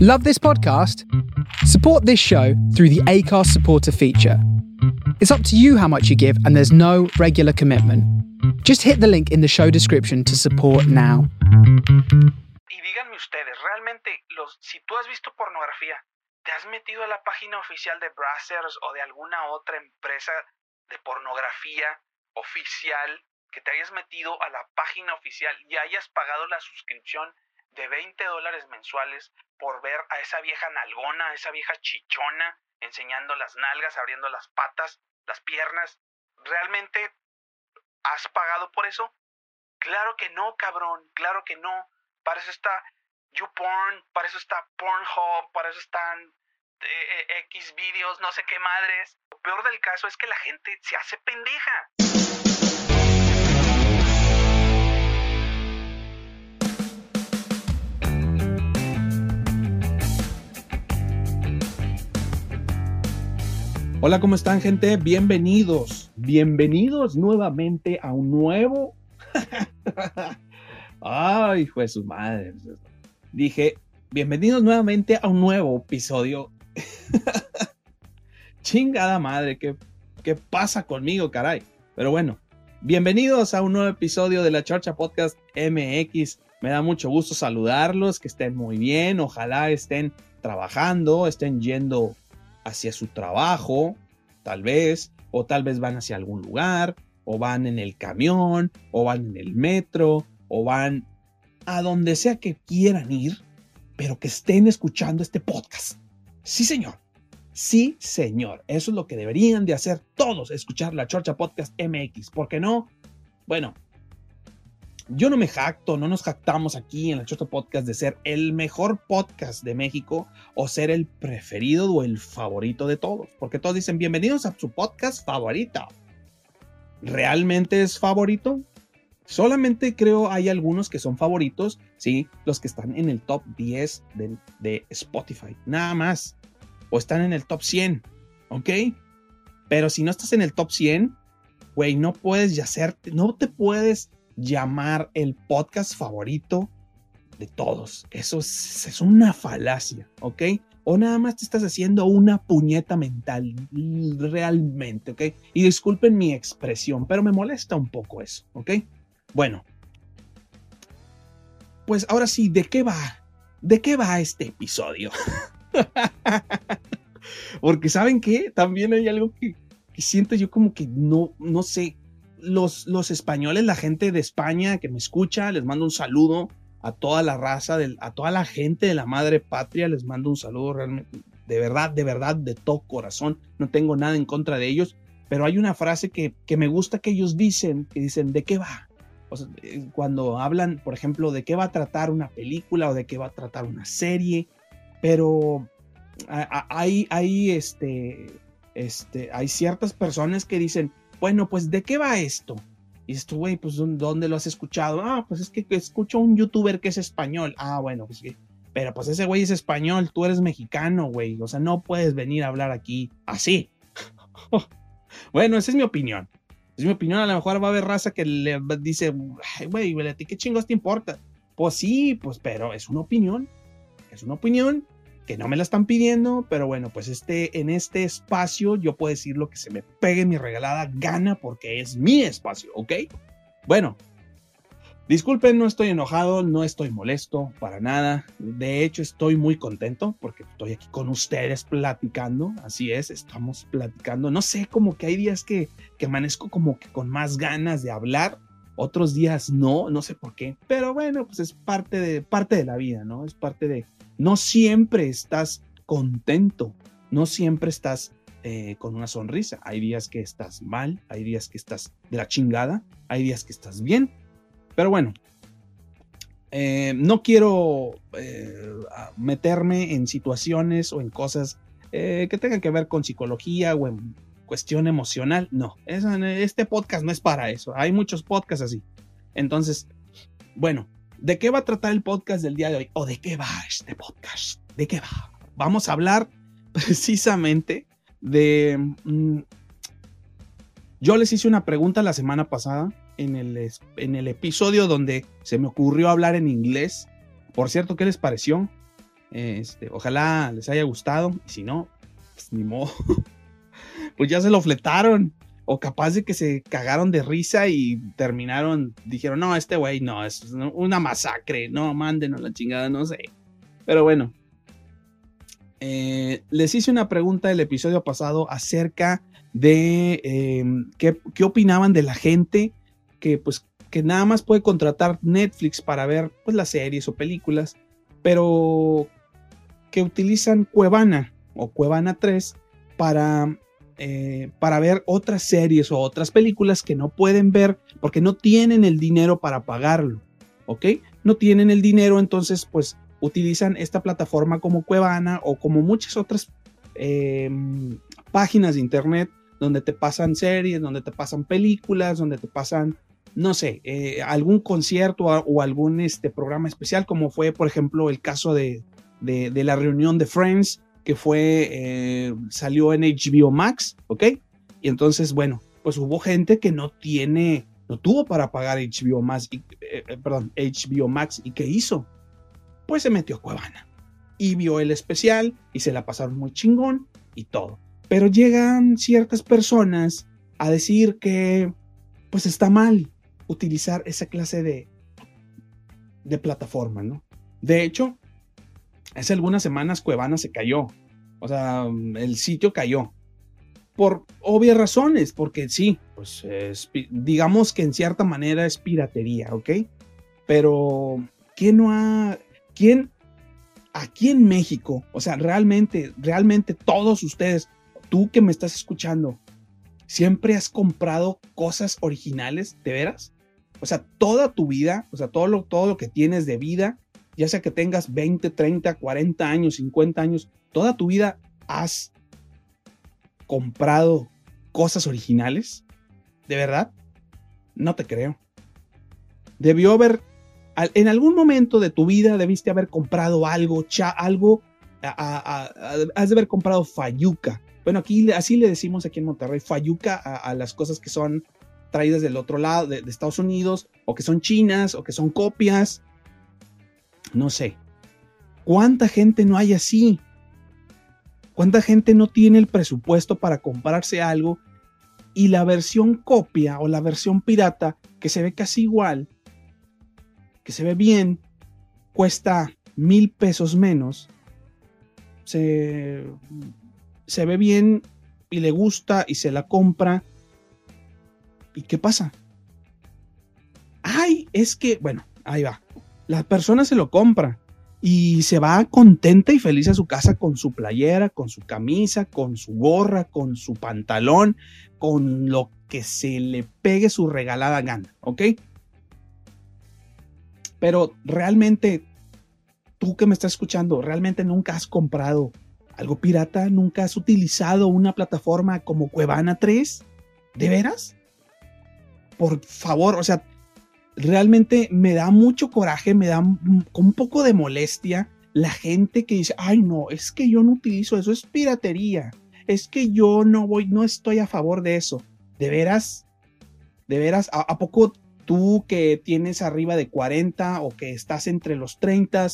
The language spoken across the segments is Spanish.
Love this podcast? Support this show through the ACARS supporter feature. It's up to you how much you give, and there's no regular commitment. Just hit the link in the show description to support now. Y díganme ustedes, realmente, los, si tú has visto pornografía, ¿te has metido a la página oficial de Brazzers o de alguna otra empresa de pornografía oficial que te hayas metido a la página oficial y hayas pagado la suscripción de 20 dólares mensuales por ver a esa vieja nalgona, a esa vieja chichona, enseñando las nalgas, abriendo las patas, las piernas. ¿Realmente has pagado por eso? Claro que no, cabrón, claro que no. Para eso está YouPorn, para eso está Pornhub, para eso están eh, eh, X videos, no sé qué madres. Lo peor del caso es que la gente se hace pendeja. Hola, ¿cómo están, gente? Bienvenidos, bienvenidos nuevamente a un nuevo. Ay, fue su madre. Dije, bienvenidos nuevamente a un nuevo episodio. Chingada madre, ¿qué, ¿qué pasa conmigo, caray? Pero bueno, bienvenidos a un nuevo episodio de la Chorcha Podcast MX. Me da mucho gusto saludarlos, que estén muy bien, ojalá estén trabajando, estén yendo hacia su trabajo, tal vez, o tal vez van hacia algún lugar, o van en el camión, o van en el metro, o van a donde sea que quieran ir, pero que estén escuchando este podcast. Sí, señor. Sí, señor. Eso es lo que deberían de hacer todos, escuchar la Chorcha Podcast MX. ¿Por qué no? Bueno, yo no me jacto, no nos jactamos aquí en el Choto Podcast de ser el mejor podcast de México o ser el preferido o el favorito de todos, porque todos dicen bienvenidos a su podcast favorito. ¿Realmente es favorito? Solamente creo hay algunos que son favoritos, sí, los que están en el top 10 de, Spotify, nada más. O están en el top 100, ¿ok? Pero si no estás en el top 100, güey, no puedes ya hacerte, no te puedes llamar el podcast favorito de todos. Eso es, una falacia, ¿ok? O nada más te estás haciendo una puñeta mental, realmente, ¿ok? Y disculpen mi expresión, pero me molesta un poco eso, ¿ok? Bueno, pues ahora sí, ¿de qué va? ¿De qué va este episodio? Porque saben que también hay algo que, que siento yo como que no, no sé, los, los españoles, la gente de España que me escucha, les mando un saludo a toda la raza, a toda la gente de la madre patria, les mando un saludo realmente, de verdad, de verdad, de todo corazón. No tengo nada en contra de ellos, pero hay una frase que, que me gusta que ellos dicen, que dicen, ¿de qué va? Eh, cuando hablan, por ejemplo, de qué va a tratar una película o de qué va a tratar una serie, pero hay, hay, este, este, hay ciertas personas que dicen, bueno, pues ¿de qué va esto? Y dices güey, pues ¿dónde lo has escuchado? Ah, pues es que escucho a un youtuber que es español. Ah, bueno, pues sí. Pero pues ese güey es español, tú eres mexicano, güey. O sea, no puedes venir a hablar aquí así. bueno, esa es mi opinión. Es mi opinión. A lo mejor va a haber raza que le dice, ay, güey, ¿qué chingos te importa? Pues sí, pues, pero es una opinión. Es una opinión que no me la están pidiendo, pero bueno, pues este, en este espacio yo puedo decir lo que se me pegue mi regalada gana porque es mi espacio, ¿ok? Bueno, disculpen, no estoy enojado, no estoy molesto para nada. De hecho, estoy muy contento porque estoy aquí con ustedes platicando. Así es, estamos platicando. No sé, como que hay días que, que amanezco como que con más ganas de hablar. Otros días no, no sé por qué. Pero bueno, pues es parte de, parte de la vida, ¿no? Es parte de, no siempre estás contento, no siempre estás eh, con una sonrisa. Hay días que estás mal, hay días que estás de la chingada, hay días que estás bien. Pero bueno, eh, no quiero eh, meterme en situaciones o en cosas que tengan que ver con psicología o en cuestión emocional. No, este podcast no es para eso. Hay muchos podcasts así. Entonces, bueno, ¿De qué va a tratar el podcast del día de hoy? ¿O de qué va este podcast? ¿De qué va? Vamos a hablar precisamente de... Mm, yo les hice una pregunta la semana pasada en el, en el episodio donde se me ocurrió hablar en inglés. Por cierto, ¿qué les pareció? Este, ojalá les haya gustado. Si no, pues ni modo. pues ya se lo fletaron. O capaz de que se cagaron de risa y terminaron, dijeron, no, este güey no, es una masacre, no, mándenos la chingada, no sé. Pero bueno, eh, les hice una pregunta el episodio pasado acerca de em, qué, qué, opinaban de la gente que pues que nada más puede contratar Netflix para ver pues las series o películas, pero que utilizan Cuevana o Cuevana 3 para, eh, para ver otras series o otras películas que no pueden ver porque no tienen el dinero para pagarlo, ¿ok? No tienen el dinero, entonces pues utilizan esta plataforma como Cuevana o como muchas otras em, páginas de internet donde te pasan series, donde te pasan películas, donde te pasan, no sé, eh, algún concierto o, algún este, programa especial, como fue, por ejemplo, el caso de, de, la reunión de Friends, que fue, eh, salió en HBO Max, ¿ok? Y entonces, bueno, pues hubo gente que no tiene, no tuvo para pagar HBO Max, y, eh, eh, perdón, HBO Max, ¿y qué hizo? Pues se metió a Cuevana y vio el especial y se la pasaron muy chingón y todo. Pero llegan ciertas personas a decir que, pues está mal utilizar esa clase de, de plataforma, ¿no? De hecho, hace algunas semanas Cuevana se cayó. O sea, el sitio cayó. Por obvias razones, porque sí, pues digamos que en cierta manera es piratería, ¿ok? Pero, ¿quién no ha... ¿Quién aquí en México, o sea, realmente, realmente todos ustedes, tú que me estás escuchando, siempre has comprado cosas originales, ¿de veras? O sea, toda tu vida, o sea, todo lo, todo lo que tienes de vida, ya sea que tengas 20, 30, 40 años, 50 años, toda tu vida has comprado cosas originales? ¿De verdad? No te creo. Debió haber, en algún momento de tu vida debiste haber comprado algo, algo, has de haber comprado fayuca. Bueno, aquí así le decimos aquí en Monterrey, fayuca a, las cosas que son traídas del otro lado, de, de Estados Unidos, o que son chinas, o que son copias, no sé. ¿Cuánta gente no hay así? ¿Cuánta gente no tiene el presupuesto para comprarse algo y la versión copia o la versión pirata que se ve casi igual, que se ve bien, cuesta mil pesos menos, se, se ve bien y le gusta y se la compra? ¿Y qué pasa? Ay, es que, bueno, ahí va la persona se lo compra y se va contenta y feliz a su casa con su playera, con su camisa, con su gorra, con su pantalón, con lo que se le pegue su regalada gana, ¿ok? Pero realmente, tú que me estás escuchando, realmente nunca has comprado algo pirata, nunca has utilizado una plataforma como Cuevana 3, ¿de veras? Por favor, o sea, realmente me da mucho coraje, me da un poco de molestia la gente que dice, ay no, es que yo no utilizo eso, es piratería, es que yo no voy, no estoy a favor de eso. ¿De veras? ¿De veras? ¿A, poco tú que tienes arriba de 40 o que estás entre los 30,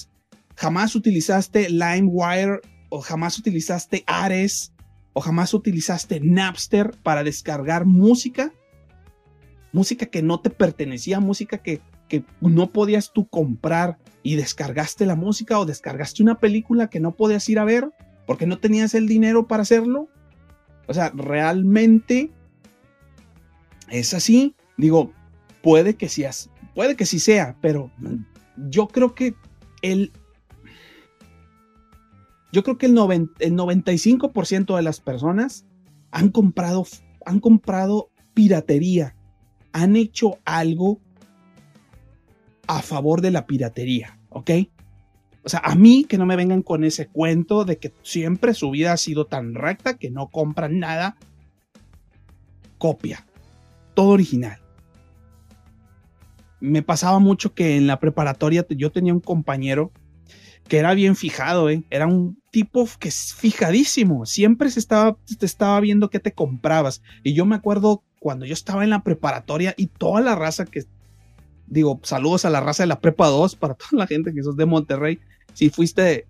jamás utilizaste LimeWire o jamás utilizaste Ares o jamás utilizaste Napster para descargar música? Música que no te pertenecía, música que, que no podías tú comprar y descargaste la música o descargaste una película que no podías ir a ver porque no tenías el dinero para hacerlo. O sea, realmente es así. Digo, puede que sí, puede que sí sea, pero yo creo que el yo creo que el, el 95% de las personas han comprado, han comprado piratería han hecho algo a favor de la piratería, ¿ok? O sea, a mí que no me vengan con ese cuento de que siempre su vida ha sido tan recta que no compran nada. Copia. Todo original. Me pasaba mucho que en la preparatoria yo tenía un compañero que era bien fijado, ¿eh? Era un tipo que es fijadísimo. Siempre se estaba, te estaba viendo qué te comprabas. Y yo me acuerdo cuando yo estaba en la preparatoria y toda la raza que, digo, saludos a la raza de la prepa 2 para toda la gente que sos de Monterrey. Si fuiste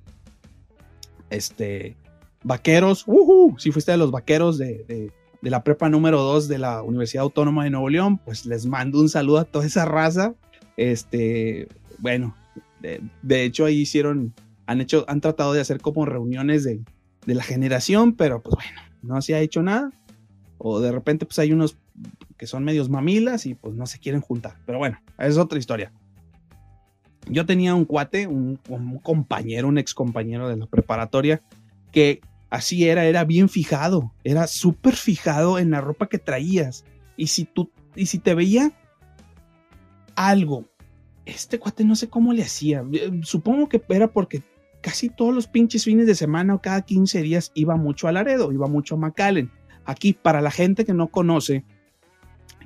este, vaqueros, uh si fuiste de los vaqueros de, la prepa número 2 de la Universidad Autónoma de Nuevo León, pues les mando un saludo a toda esa raza. Este, bueno, de, hecho ahí hicieron, han hecho, han tratado de hacer como reuniones de, de la generación, pero pues bueno, no se ha hecho nada. O de repente pues hay unos que son medios mamilas y pues no se quieren juntar. Pero bueno, es otra historia. Yo tenía un cuate, un, compañero, un ex compañero de la preparatoria, que así era, era bien fijado, era súper fijado en la ropa que traías. Y si tú, y si te veía algo, este cuate no sé cómo le hacía. Eh, supongo que era porque casi todos los pinches fines de semana o cada 15 días iba mucho a Laredo, iba mucho a McAllen. Aquí, para la gente que no conoce,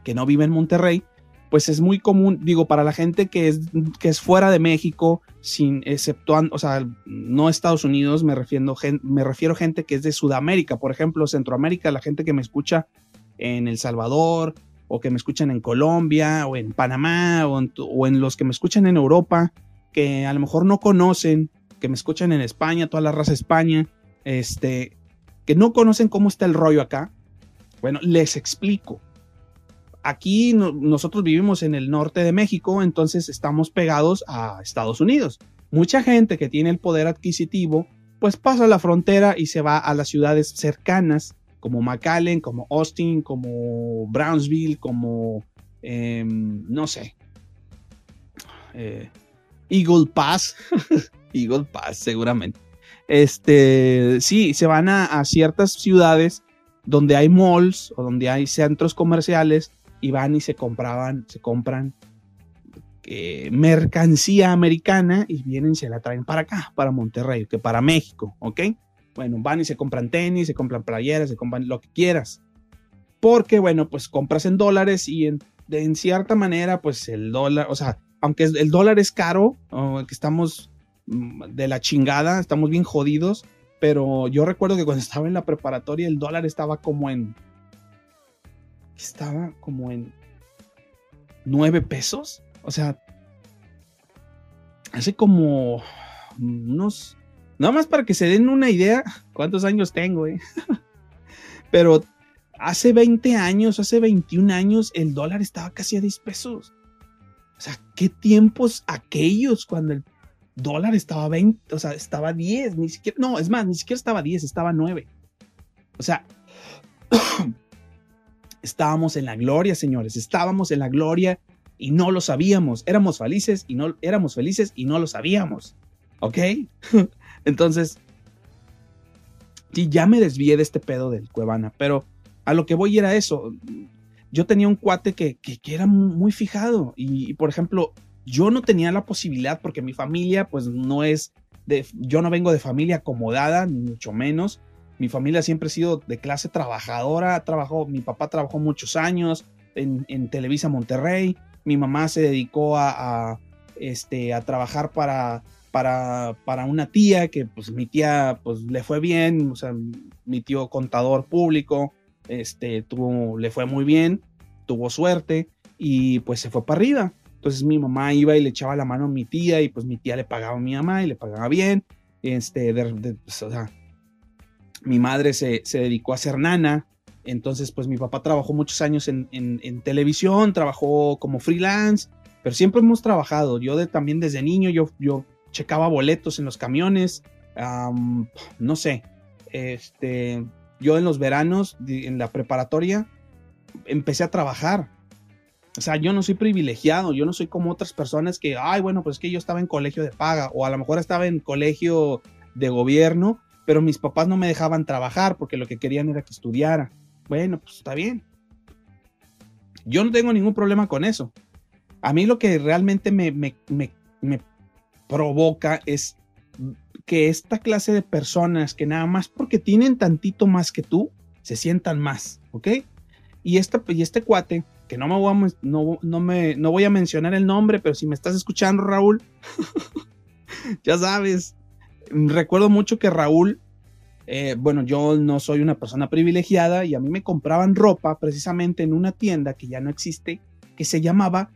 que no vive en Monterrey, pues es muy común, digo, para la gente que es, que es fuera de México, sin exceptuando, o sea, no Estados Unidos, me refiero, me refiero a gente que es de Sudamérica, por ejemplo, Centroamérica, la gente que me escucha en El Salvador, o que me escuchan en Colombia, o en Panamá, o en, o en los que me escuchan en Europa, que a lo mejor no conocen, que me escuchan en España, toda la raza España, este, que no conocen cómo está el rollo acá. Bueno, les explico aquí nosotros vivimos en el norte de México, entonces estamos pegados a Estados Unidos. Mucha gente que tiene el poder adquisitivo, pues pasa la frontera y se va a las ciudades cercanas, como McAllen, como Austin, como Brownsville, como, em, no sé, eh, Eagle Pass, Eagle Pass seguramente. Este, sí, se van a ciertas ciudades donde hay malls o donde hay centros comerciales y van y se compraban, se compran eh, mercancía americana y vienen y se la traen para acá, para Monterrey, que para México, ¿ok? Bueno, van y se compran tenis, se compran playeras, se compran lo que quieras. Porque, bueno, pues compras en dólares y en, en cierta manera, pues el dólar, o sea, aunque el dólar es caro, que estamos de la chingada, estamos bien jodidos, pero yo recuerdo que cuando estaba en la preparatoria el dólar estaba como en estaba como en 9 pesos. O sea, hace como unos... Nada más para que se den una idea cuántos años tengo, eh? Pero hace 20 años, hace 21 años, el dólar estaba casi a 10 pesos. O sea, ¿qué tiempos aquellos cuando el dólar estaba 20, o sea, estaba 10, ni siquiera, no, es más, ni siquiera estaba 10, estaba 9. O sea, Estábamos en la gloria, señores, estábamos en la gloria y no lo sabíamos. Éramos felices y no éramos felices y no lo sabíamos. ¿Ok? Entonces, sí, ya me desvié de este pedo del Cuevana, pero a lo que voy era eso. Yo tenía un cuate que, que, era muy fijado y, por ejemplo, yo no tenía la posibilidad porque mi familia, pues no es de, yo no vengo de familia acomodada, ni mucho menos. Mi familia siempre ha sido de clase trabajadora, trabajó, mi papá trabajó muchos años en, Televisa Monterrey, mi mamá se dedicó a, este, a trabajar para, para, para, una tía que pues mi tía pues le fue bien, o sea, mi tío contador público, este, tuvo, le fue muy bien, tuvo suerte y pues se fue para arriba. Entonces mi mamá iba y le echaba la mano a mi tía y pues mi tía le pagaba a mi mamá y le pagaba bien. Este, pues, o sea, mi madre se, dedicó a ser nana, entonces pues mi papá trabajó muchos años en, televisión, trabajó como freelance, pero siempre hemos trabajado. Yo de, también desde niño, yo, yo checaba boletos en los camiones, no sé, este, yo en los veranos, en la preparatoria, empecé a trabajar. O sea, yo no soy privilegiado, yo no soy como otras personas que, ay, bueno, pues es que yo estaba en colegio de paga o a lo mejor estaba en colegio de gobierno pero mis papás no me dejaban trabajar porque lo que querían era que estudiara. Bueno, pues está bien. Yo no tengo ningún problema con eso. A mí lo que realmente me, me, me, provoca es que esta clase de personas que nada más porque tienen tantito más que tú, se sientan más, ¿ok? Y, esta, y este cuate, que no me, voy a, no, no, me, no voy a mencionar el nombre, pero si me estás escuchando, Raúl, ya sabes, recuerdo mucho que Raúl, eh, bueno, yo no soy una persona privilegiada y a mí me compraban ropa precisamente en una tienda que ya no existe, que se llamaba...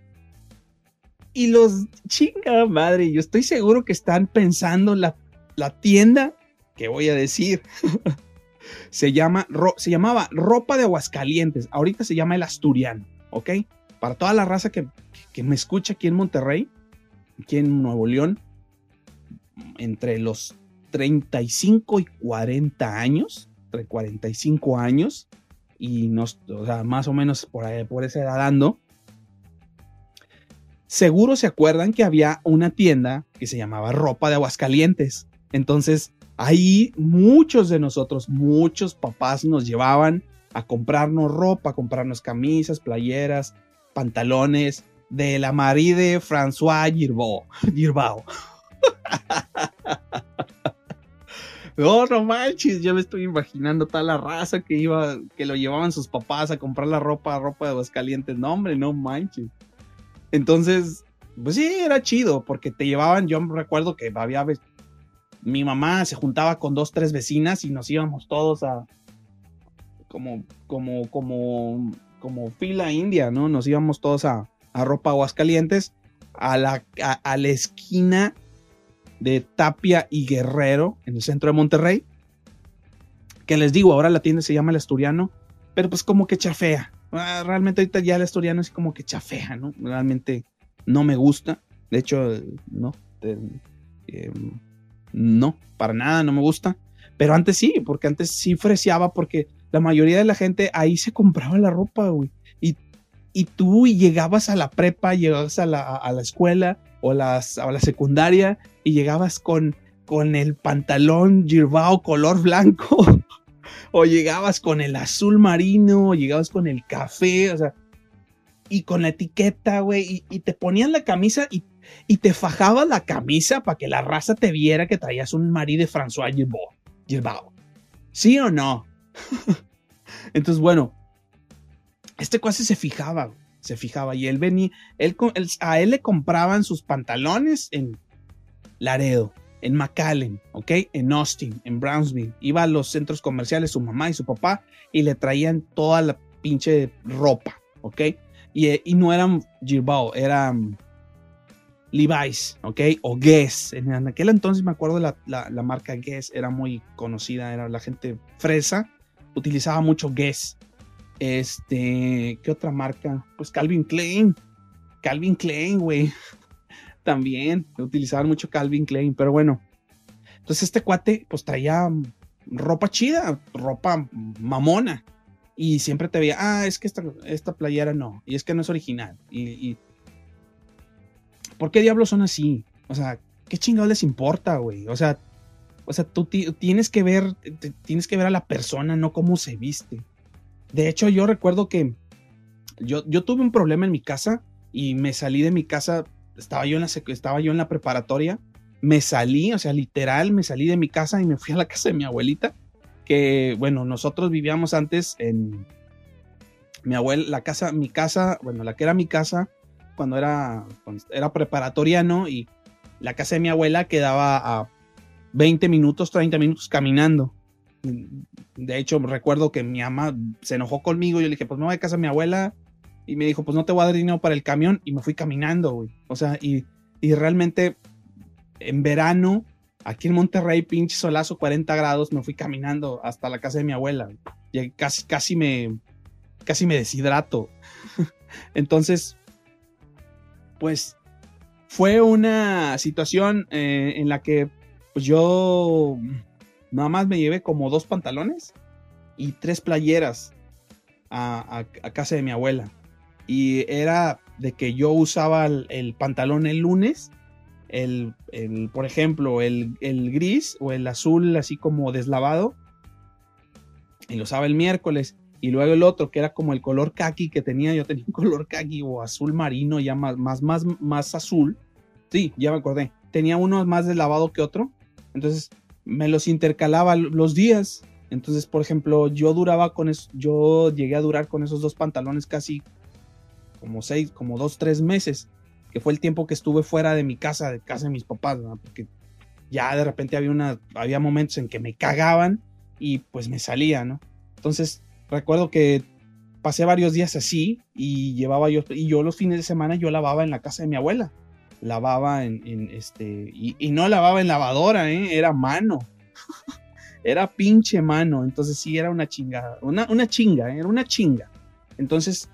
Y los chinga madre, yo estoy seguro que están pensando la, la tienda ¿qué voy a decir? se, llama, se llamaba ropa de Aguascalientes. Ahorita se llama el Asturiano, ¿ok? Para toda la raza que, que me escucha aquí en Monterrey, aquí en Nuevo León, entre los 35 y 40 años, entre 45 años, y nos, o sea, más o menos por, ahí, por esa edad seguro se acuerdan que había una tienda que se llamaba Ropa de Aguascalientes. Entonces, ahí muchos de nosotros, muchos papás nos llevaban a comprarnos ropa, a comprarnos camisas, playeras, pantalones de la maride François Girbao. Girbao. No, no manches, yo me estoy imaginando toda la raza que iba, que lo llevaban sus papás a comprar la ropa, ropa de Aguascalientes. No, hombre, no manches. Entonces, pues sí, era chido, porque te llevaban, yo recuerdo que había, mi mamá se juntaba con dos, tres vecinas y nos íbamos todos a, como, como, como, como fila india, ¿no? Nos íbamos todos a, a ropa Aguascalientes, a la, a la esquina de Tapia y Guerrero en el centro de Monterrey. Que les digo, ahora la tienda se llama El Asturiano, pero pues como que chafea. Ah, realmente ahorita ya el Asturiano es como que chafea, ¿no? Realmente no me gusta. De hecho, no. Em, no, para nada no me gusta. Pero antes sí, porque antes sí freseaba porque la mayoría de la gente ahí se compraba la ropa, güey. Y, y tú llegabas a la prepa, llegabas a la, a la escuela o las, a la secundaria y llegabas con, con el pantalón Girbao color blanco, o llegabas con el azul marino, o llegabas con el café, o sea, y con la etiqueta, güey, y, te ponían la camisa y, y te fajabas la camisa para que la raza te viera que traías un marí de François Girbao. ¿Sí o no? Entonces, bueno, este cuase se fijaba, se fijaba y él venía, él, a él le compraban sus pantalones en Laredo, en McAllen, ¿ok? En Austin, en Brownsville. Iba a los centros comerciales su mamá y su papá y le traían toda la pinche ropa, ¿ok? Y, no eran Girbao, eran Levi's, ¿ok? O Guess. En aquel entonces me acuerdo la, marca Guess era muy conocida, era la gente fresa, utilizaba mucho Guess. Este, ¿qué otra marca? Pues Calvin Klein. Calvin Klein, güey también utilizaban mucho Calvin Klein, pero bueno. Entonces este cuate pues traía ropa chida, ropa mamona. Y siempre te veía, ah, es que esta, esta playera no, y es que no es original. Y, ¿Por qué diablos son así? O sea, ¿qué chingados les importa, güey? O sea, o sea, tú tienes que ver, tienes que ver a la persona, no cómo se viste. De hecho, yo recuerdo que yo, yo tuve un problema en mi casa y me salí de mi casa estaba yo en la, estaba yo en la preparatoria, me salí, o sea, literal, me salí de mi casa y me fui a la casa de mi abuelita, que, bueno, nosotros vivíamos antes en mi abuela, la casa, mi casa, bueno, la que era mi casa cuando era, era preparatoriano y la casa de mi abuela quedaba a 20 minutos, 30 minutos caminando. De hecho, recuerdo que mi mamá se enojó conmigo. Yo le dije, pues me voy a casa de mi abuela y me dijo, pues no te voy a dar dinero para el camión. Y me fui caminando, güey. O sea, y, y realmente en verano, aquí en Monterrey, pinche solazo, 40 grados, me fui caminando hasta la casa de mi abuela. Y casi, casi me, casi me deshidrato. Entonces, pues fue una situación eh, en la que pues yo nada más me llevé como dos pantalones y tres playeras a casa de mi abuela. Y era de que yo usaba el, pantalón el lunes, el, por ejemplo, el, gris o el azul así como deslavado, y lo usaba el miércoles, y luego el otro que era como el color kaki que tenía, yo tenía un color kaki o azul marino, ya más, más, más, más azul, sí, ya me acordé, tenía uno más deslavado que otro, entonces me los intercalaba los días, entonces, por ejemplo, yo duraba con eso, yo llegué a durar con esos dos pantalones casi como seis, como dos, tres meses, que fue el tiempo que estuve fuera de mi casa, de casa de mis papás, porque ya de repente había, una, había momentos en que me cagaban y pues me salía, ¿no? Entonces recuerdo que pasé varios días así y llevaba yo, y yo los fines de semana yo lavaba en la casa de mi abuela, lavaba en, este, y, no lavaba en lavadora, ¿eh? era mano. era pinche mano, entonces sí era una chingada, una, una chinga, era una chinga. Entonces,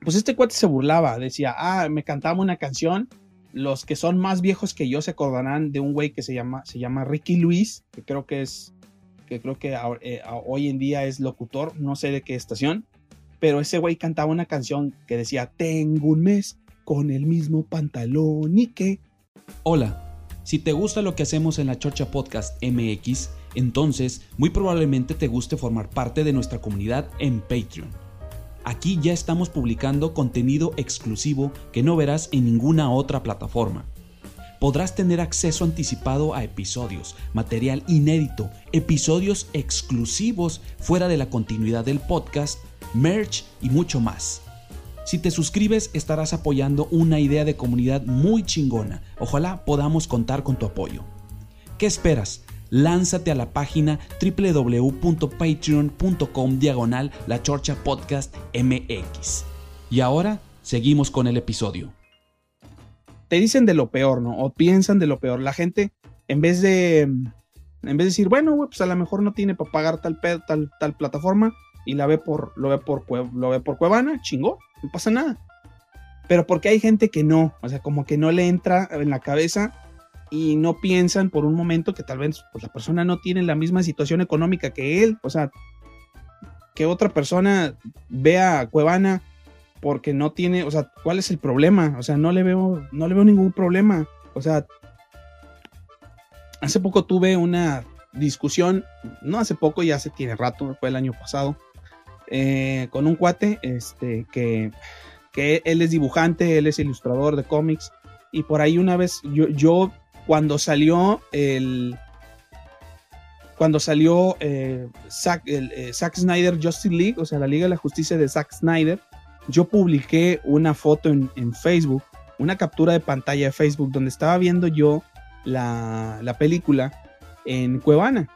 pues este cuate se burlaba, decía, ah, me cantaba una canción. Los que son más viejos que yo se acordarán de un güey que se llama, se llama Ricky Luis, que creo que es, que creo que eh, hoy en día es locutor, no sé de qué estación, pero ese güey cantaba una canción que decía, tengo un mes con el mismo pantalón y que... Hola, si te gusta lo que hacemos en la Chorcha Podcast MX, entonces muy probablemente te guste formar parte de nuestra comunidad en Patreon. Aquí ya estamos publicando contenido exclusivo que no verás en ninguna otra plataforma. Podrás tener acceso anticipado a episodios, material inédito, episodios exclusivos fuera de la continuidad del podcast, merch y mucho más. Si te suscribes estarás apoyando una idea de comunidad muy chingona. Ojalá podamos contar con tu apoyo. ¿Qué esperas? Lánzate a la página www.patreon.com diagonal la chorcha podcast mx. Y ahora seguimos con el episodio. Te dicen de lo peor, ¿no? O piensan de lo peor. La gente, en vez de, en vez de decir, bueno, pues a lo mejor no tiene para pagar tal, tal, tal plataforma y la ve por, lo ve por, lo ve por Cuevana, chingó no pasa nada. Pero porque hay gente que no, o sea, como que no le entra en la cabeza y no piensan por un momento que tal vez pues, la persona no tiene la misma situación económica que él, o sea, que otra persona vea a Cuevana porque no tiene, o sea, ¿cuál es el problema? O sea, no le veo, no le veo ningún problema. O sea, hace poco tuve una discusión, no hace poco, ya se tiene rato, fue el año pasado, eh, con un cuate este, que, que él es dibujante, él es ilustrador de cómics. Y por ahí una vez, yo, yo cuando salió el. Cuando salió eh, Zack, eh, Zack, Snyder Justice League, o sea, la Liga de la Justicia de Zack Snyder, yo publiqué una foto en, en Facebook, una captura de pantalla de Facebook, donde estaba viendo yo la, la película en Cuevana.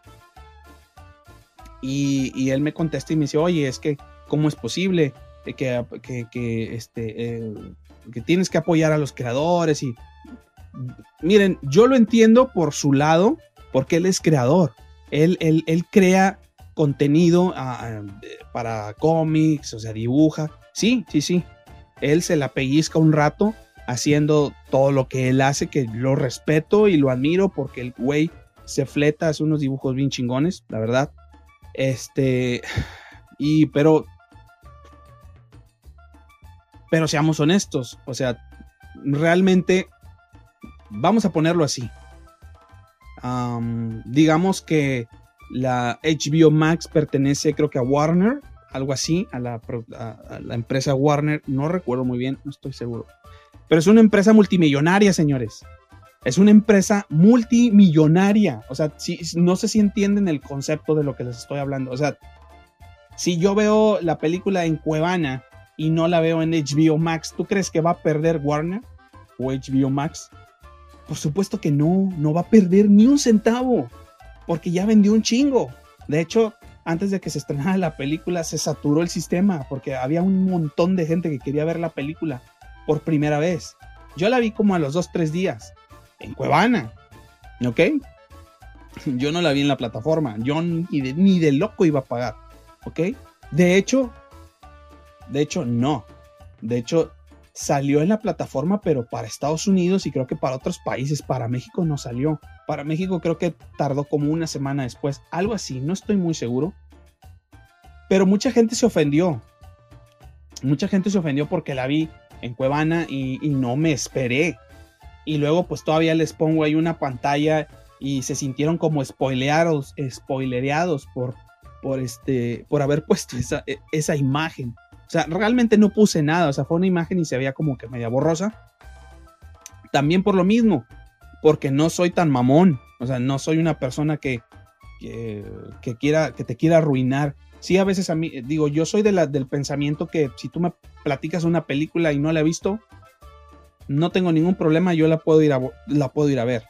Y, él me contesta y me dice, oye, es que, ¿cómo es posible que, que, este, eh, que tienes que apoyar a los creadores? Y miren, yo lo entiendo por su lado, porque él es creador. Él, él, él crea contenido ah, para cómics, o sea, dibuja. Sí, sí, sí. Él se la pellizca un rato haciendo todo lo que él hace, que lo respeto y lo admiro porque el güey se fleta, hace unos dibujos bien chingones, la verdad. Este, y pero, pero seamos honestos, o sea, realmente, vamos a ponerlo así. digamos que la HBO Max pertenece creo que a Warner, algo así, a la, empresa Warner, no recuerdo muy bien, no estoy seguro. Pero es una empresa multimillonaria, señores. Es una empresa multimillonaria. O sea, no sé si entienden el concepto de lo que les estoy hablando. O sea, si yo veo la película en Cuevana y no la veo en HBO Max, ¿tú crees que va a perder Warner o HBO Max? Por supuesto que no, no va a perder ni un centavo, porque ya vendió un chingo. De hecho, antes de que se estrenara la película, se saturó el sistema, porque había un montón de gente que quería ver la película por primera vez. Yo la vi como a los dos, tres días en Cuevana. ¿Ok? Yo no la vi en la plataforma. Yo ni de, loco iba a pagar. ¿Ok? De hecho, de hecho, no. De hecho, salió en la plataforma, pero para Estados Unidos y creo que para otros países. Para México no salió. Para México creo que tardó como una semana después. Algo así, no estoy muy seguro. Pero mucha gente se ofendió. Mucha gente se ofendió porque la vi en Cuevana y no me esperé y luego pues todavía les pongo ahí una pantalla y se sintieron como spoileados, spoilereados por, por, este, por haber puesto esa, e, esa imagen. O sea, realmente no puse nada, o sea, fue una imagen y se veía como que media borrosa. También por lo mismo, porque no soy tan mamón, o sea, no soy una persona que, que, quiera, que te quiera arruinar. Sí, a veces a mí, digo, yo soy de la, del pensamiento que si tú me platicas una película y no la he visto, no tengo ningún problema, yo la puedo ir a, la puedo ir a ver.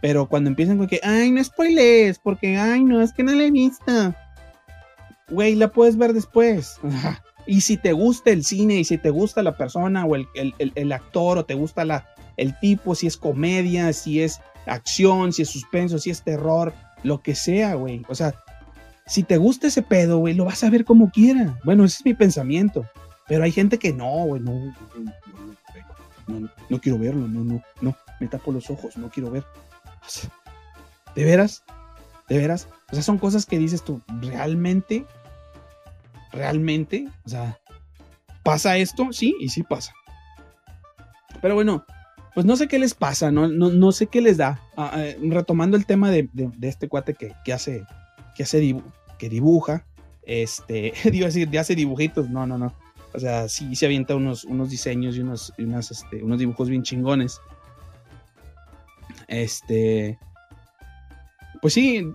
Pero cuando empiezan con que, ay, no spoilees, porque, ay, no, es que no la he visto. Güey, la puedes ver después. y si te gusta el cine, y si te gusta la persona o el, actor, o te gusta la, el tipo, si es comedia, si es acción, si es suspenso, si es terror, lo que sea, güey. O sea, si te gusta ese pedo, güey, lo vas a ver como quiera. Bueno, ese es mi pensamiento. Pero hay gente que no, güey, no, no, no, quiero verlo, no, no, no, me tapo los ojos, no quiero ver. ¿De veras? ¿De veras? O sea, son cosas que dices tú, ¿realmente? ¿Realmente? O sea, ¿pasa esto? Sí, y sí pasa. Pero bueno, pues no sé qué les pasa, no, no, sé qué les da. Ah, eh, retomando el tema de, este cuate que, hace, que hace que dibuja, este, digo decir, de hace dibujitos, no, no, no. O sea, sí se avienta unos, unos diseños y unos, este, unos dibujos bien chingones. Este, pues sí,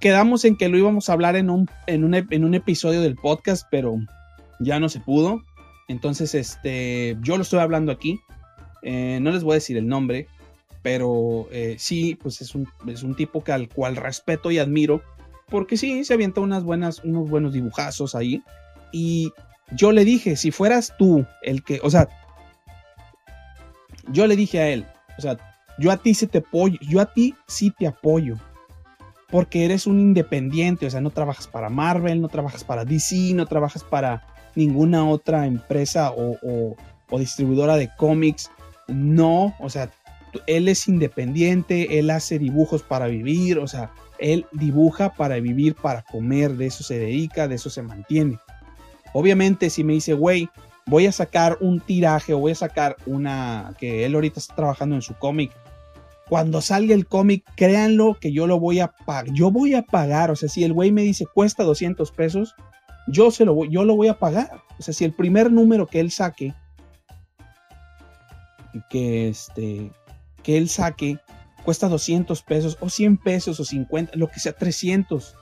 quedamos en que lo íbamos a hablar en un, en un, en un episodio del podcast, pero ya no se pudo. Entonces, este, yo lo estoy hablando aquí. Eh, no les voy a decir el nombre, pero eh, sí, pues es un, es un tipo que al cual respeto y admiro, porque sí, se avienta unas buenas, unos buenos dibujazos ahí. Y yo le dije, si fueras tú el que, o sea, yo le dije a él, o sea, yo a ti sí te apoyo, yo a ti sí te apoyo, porque eres un independiente, o sea, no trabajas para Marvel, no trabajas para DC, no trabajas para ninguna otra empresa o distribuidora de cómics, no, o sea, él es independiente, él hace dibujos para vivir, o sea, él dibuja para vivir, para comer, de eso se dedica, de eso se mantiene. Obviamente, si me dice, güey, voy a sacar un tiraje o voy a sacar una que él ahorita está trabajando en su cómic. Cuando salga el cómic, créanlo que yo lo voy a pagar. Yo voy a pagar. O sea, si el güey me dice cuesta 200 pesos, yo, se lo voy, yo lo voy a pagar. O sea, si el primer número que él saque que, este, que él saque cuesta 200 pesos o 100 pesos o 50, lo que sea, 300.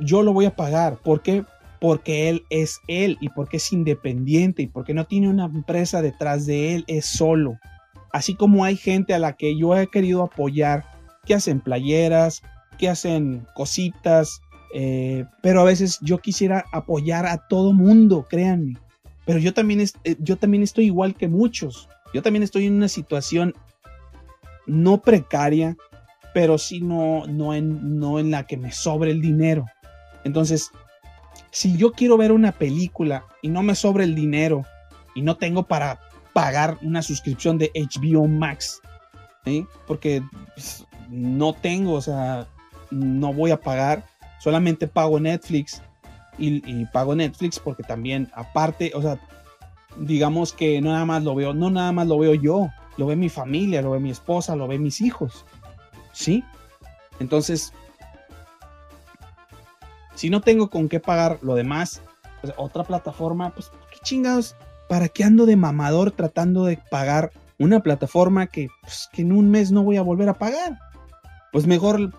Yo lo voy a pagar. ¿Por qué? Porque él es él y porque es independiente y porque no tiene una empresa detrás de él, es solo. Así como hay gente a la que yo he querido apoyar, que hacen playeras, que hacen cositas, eh, pero a veces yo quisiera apoyar a todo mundo, créanme. Pero yo también, eh, yo también estoy igual que muchos. Yo también estoy en una situación no precaria, pero sí no, no, en, no en la que me sobre el dinero. Entonces, si yo quiero ver una película y no me sobre el dinero y no tengo para pagar una suscripción de HBO Max, porque pues, no tengo, o sea, no voy a pagar, solamente pago Netflix y, pago Netflix porque también aparte, o sea, digamos que no nada más lo veo, no nada más lo veo yo, lo ve mi familia, lo ve mi esposa, lo ve mis hijos. ¿Sí? Entonces, si no tengo con qué pagar lo demás, pues, otra plataforma, pues qué chingados, ¿para qué ando de mamador tratando de pagar una plataforma que, pues, que en un mes no voy a volver a pagar? Pues mejor,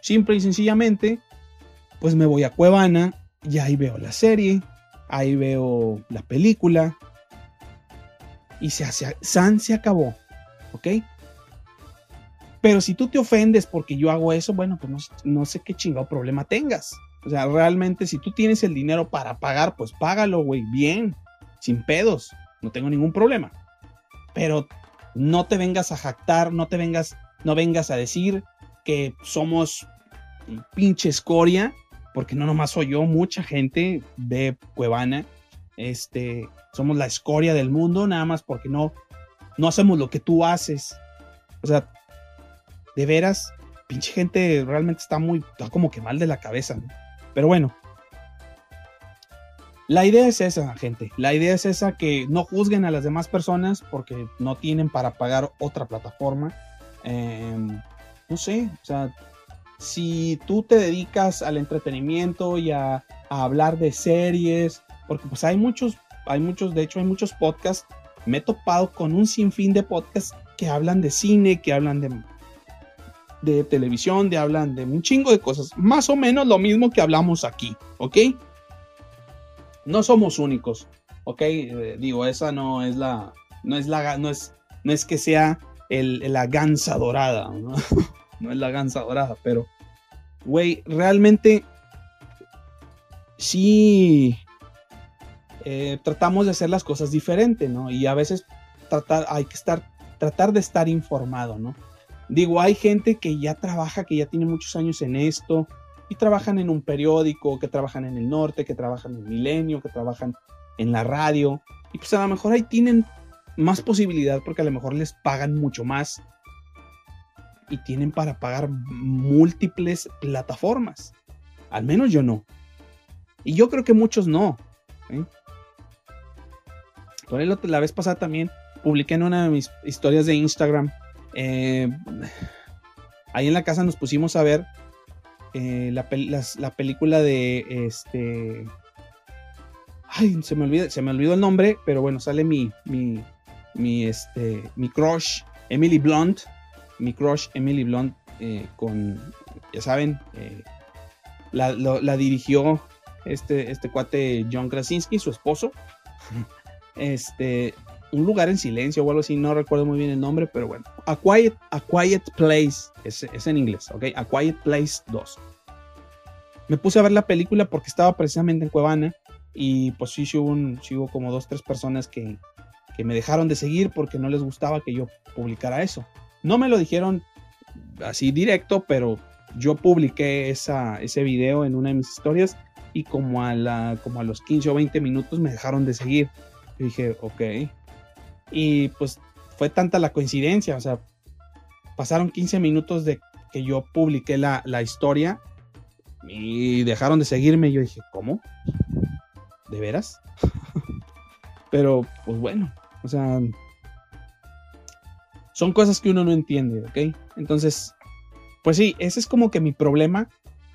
simple y sencillamente, pues me voy a Cuevana y ahí veo la serie, ahí veo la película. Y se, hace, San se acabó, ¿ok? Pero si tú te ofendes porque yo hago eso, bueno, pues no, no, sé qué chingado problema tengas. O sea, realmente si tú tienes el dinero para pagar, pues págalo, güey, bien, sin pedos, no tengo ningún problema. Pero no te vengas a jactar, no te vengas, no vengas a decir que somos pinche escoria porque no nomás soy yo, mucha gente ve Cuevana, este, somos la escoria del mundo, nada más porque no, no hacemos lo que tú haces. O sea, de veras, pinche gente realmente está muy, está como que mal de la cabeza. Pero bueno, la idea es esa, gente. La idea es esa que no juzguen a las demás personas porque no tienen para pagar otra plataforma. Em, no sé, o sea, si tú te dedicas al entretenimiento y a, hablar de series, porque pues hay muchos, hay muchos, de hecho hay muchos podcasts, me he topado con un sinfín de podcasts que hablan de cine, que hablan de, de televisión, de hablan de un chingo de cosas, más o menos lo mismo que hablamos aquí, ¿ok? No somos únicos, ¿ok? Eh, digo, esa no es la, no es la, no es, no es que sea el, la gansa dorada, ¿no? no es la gansa dorada, pero, güey, realmente sí eh, tratamos de hacer las cosas diferente, ¿no? Y a veces hay que estar, tratar de estar informado, ¿no? Digo, hay gente que ya trabaja, que ya tiene muchos años en esto, y trabajan en un periódico, que trabajan en el norte, que trabajan en Milenio, que trabajan en la radio, y pues a lo mejor ahí tienen más posibilidad porque a lo mejor les pagan mucho más y tienen para pagar múltiples plataformas. Al menos yo no. Y yo creo que muchos no. ¿eh? Por la vez pasada también publiqué en una de mis historias de Instagram. Eh, ahí en la casa nos pusimos a ver eh, la, película de este. Ay, se me, olvida, se me olvidó el nombre, pero bueno, sale mi, mi, mi, este, mi crush, Emily Blunt. Mi crush, Emily Blunt, eh, con, ya saben, la, la, dirigió este, este cuate John Krasinski, su esposo. Este, un lugar en silencio o algo así, no recuerdo muy bien el nombre, pero bueno. A Quiet, a Quiet Place, es, es en inglés, ¿ok? A Quiet Place 2. Me puse a ver la película porque estaba precisamente en Cuevana y pues sí, sí hubo, como dos, tres personas que, que me dejaron de seguir porque no les gustaba que yo publicara eso. No me lo dijeron así directo, pero yo publiqué esa, ese video en una de mis historias y como a, la, como a los 15 o 20 minutos me dejaron de seguir. Dije, ok. Y pues fue tanta la coincidencia, o sea, pasaron 15 minutos de que yo publiqué la, la historia y dejaron de seguirme. Y yo dije, ¿cómo? ¿De veras? Pero, pues bueno, o sea, son cosas que uno no entiende, ¿ok? Entonces, pues sí, ese es como que mi problema